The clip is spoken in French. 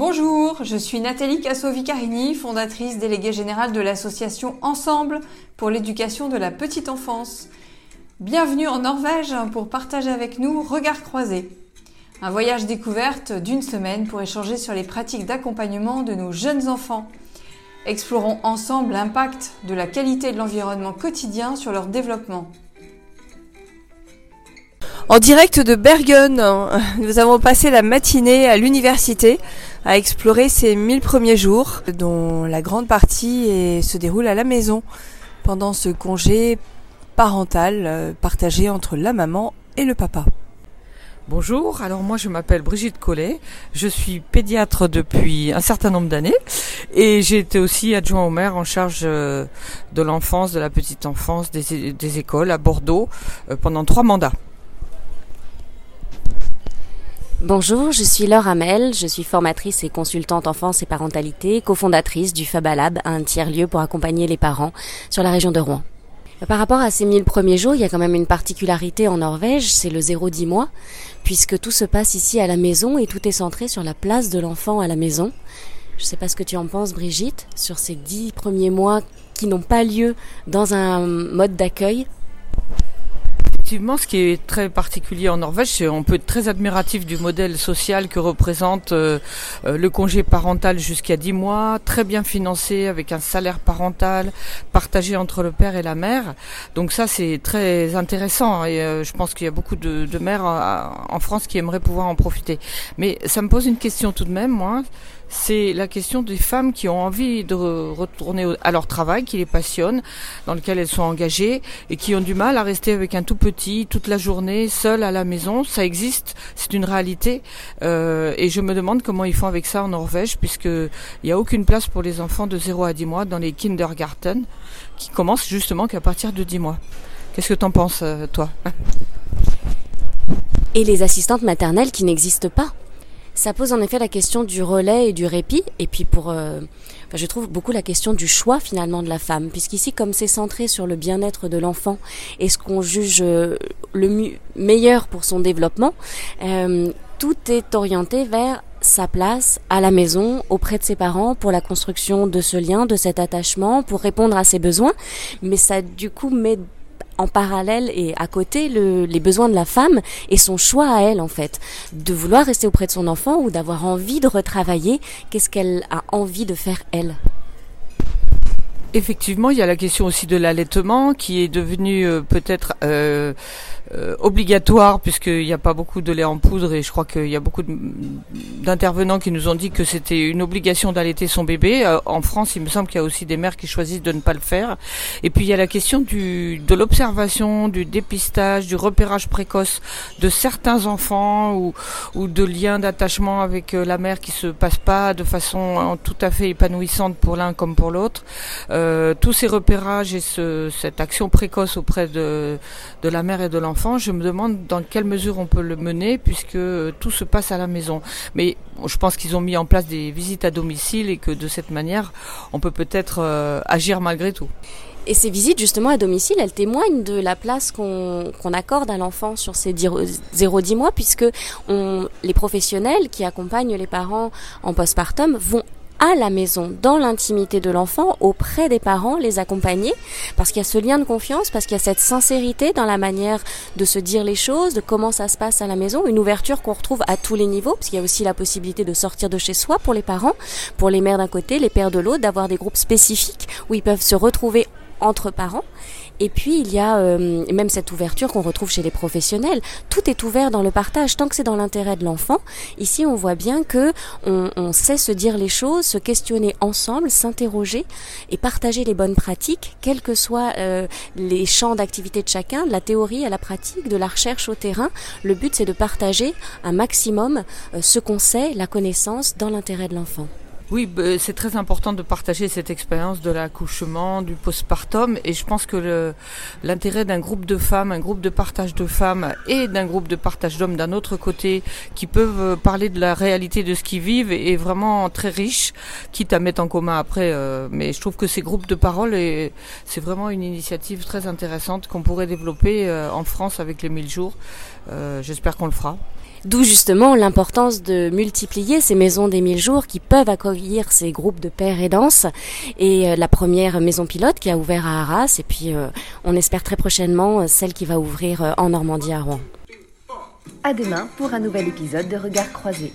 Bonjour, je suis Nathalie Cassovicarini, fondatrice déléguée générale de l'association Ensemble pour l'éducation de la petite enfance. Bienvenue en Norvège pour partager avec nous Regard croisé. Un voyage découverte d'une semaine pour échanger sur les pratiques d'accompagnement de nos jeunes enfants. Explorons ensemble l'impact de la qualité de l'environnement quotidien sur leur développement. En direct de Bergen, nous avons passé la matinée à l'université à explorer ces 1000 premiers jours, dont la grande partie se déroule à la maison pendant ce congé parental euh, partagé entre la maman et le papa. Bonjour, alors moi je m'appelle Brigitte Collet, je suis pédiatre depuis un certain nombre d'années et j'ai été aussi adjoint au maire en charge euh, de l'enfance, de la petite enfance, des, écoles à Bordeaux euh, pendant trois mandats. Bonjour, je suis Laure Hamel, je suis formatrice et consultante enfance et parentalité, cofondatrice du Fabalab, un tiers-lieu pour accompagner les parents sur la région de Rouen. Par rapport à ces 1000 premiers jours, il y a quand même une particularité en Norvège, c'est le 0-10 mois, puisque tout se passe ici à la maison et tout est centré sur la place de l'enfant à la maison. Je ne sais pas ce que tu en penses, Brigitte, sur ces 10 premiers mois qui n'ont pas lieu dans un mode d'accueil effectivement, ce qui est très particulier en Norvège, c'est on peut être très admiratif du modèle social que représente euh, euh, le congé parental jusqu'à 10 mois, très bien financé avec un salaire parental partagé entre le père et la mère. Donc ça, c'est très intéressant et euh, je pense qu'il y a beaucoup de, mères en France qui aimeraient pouvoir en profiter. Mais ça me pose une question tout de même, moi c'est la question des femmes qui ont envie de retourner à leur travail, qui les passionne, dans lequel elles sont engagées et qui ont du mal à rester avec un tout petit toute la journée, seul à la maison. Ça existe, c'est une réalité. Euh, et je me demande comment ils font avec ça en Norvège, puisqu'il n'y a aucune place pour les enfants de 0 à 10 mois dans les kindergarten, qui commencent justement qu'à partir de 10 mois. Qu'est-ce que t'en penses, euh, toi? Et les assistantes maternelles qui n'existent pas ça pose en effet la question du relais et du répit, et puis pour, euh, je trouve beaucoup la question du choix finalement de la femme, puisqu'ici comme c'est centré sur le bien-être de l'enfant et ce qu'on juge euh, le meilleur pour son développement, euh, tout est orienté vers sa place à la maison, auprès de ses parents, pour la construction de ce lien, de cet attachement, pour répondre à ses besoins. Mais ça, du coup, met en parallèle et à côté les besoins de la femme et son choix à elle en fait, de vouloir rester auprès de son enfant ou d'avoir envie de retravailler, qu'est-ce qu'elle a envie de faire elle? Effectivement, il y a la question aussi de l'allaitement qui est devenu euh, peut-être euh, euh, obligatoire puisqu'il n'y a pas beaucoup de lait en poudre et je crois qu'il y a beaucoup d'intervenants qui nous ont dit que c'était une obligation d'allaiter son bébé. Euh, en France, il me semble qu'il y a aussi des mères qui choisissent de ne pas le faire. Et puis il y a la question du, de l'observation, du dépistage, du repérage précoce de certains enfants ou, ou de liens d'attachement avec euh, la mère qui se passent pas de façon tout à fait épanouissante pour l'un comme pour l'autre. Euh, tous ces repérages et ce, cette action précoce auprès de, de la mère et de l'enfant je me demande dans quelle mesure on peut le mener puisque tout se passe à la maison. Mais je pense qu'ils ont mis en place des visites à domicile et que de cette manière, on peut peut-être euh, agir malgré tout. Et ces visites justement à domicile, elles témoignent de la place qu'on accorde à l'enfant sur ces 0-10 mois, puisque les professionnels qui accompagnent les parents en postpartum vont à la maison, dans l'intimité de l'enfant, auprès des parents, les accompagner, parce qu'il y a ce lien de confiance, parce qu'il y a cette sincérité dans la manière de se dire les choses, de comment ça se passe à la maison, une ouverture qu'on retrouve à tous les niveaux, parce qu'il y a aussi la possibilité de sortir de chez soi pour les parents, pour les mères d'un côté, les pères de l'autre, d'avoir des groupes spécifiques où ils peuvent se retrouver entre parents. Et puis il y a euh, même cette ouverture qu'on retrouve chez les professionnels. Tout est ouvert dans le partage tant que c'est dans l'intérêt de l'enfant. Ici, on voit bien que on, sait se dire les choses, se questionner ensemble, s'interroger et partager les bonnes pratiques, quels que soient euh, les champs d'activité de chacun, de la théorie à la pratique, de la recherche au terrain. Le but, c'est de partager un maximum euh, ce qu'on sait, la connaissance, dans l'intérêt de l'enfant. Oui, bah, c'est très important de partager cette expérience de l'accouchement, du postpartum, et je pense que l'intérêt d'un groupe de femmes, un groupe de partage de femmes et d'un groupe de partage d'hommes d'un autre côté, qui peuvent parler de la réalité de ce qu'ils vivent, est vraiment très riche, quitte à mettre en commun après. Euh, mais je trouve que ces groupes de parole, c'est vraiment une initiative très intéressante qu'on pourrait développer euh, en France avec les 1000 jours. Euh, j'espère qu'on le fera. D'où justement l'importance de multiplier ces maisons des mille jours qui peuvent accueillir ces groupes de pères danse Et la première maison pilote qui a ouvert à Arras et puis on espère très prochainement celle qui va ouvrir en Normandie à Rouen. À demain pour un nouvel épisode de Regards croisés.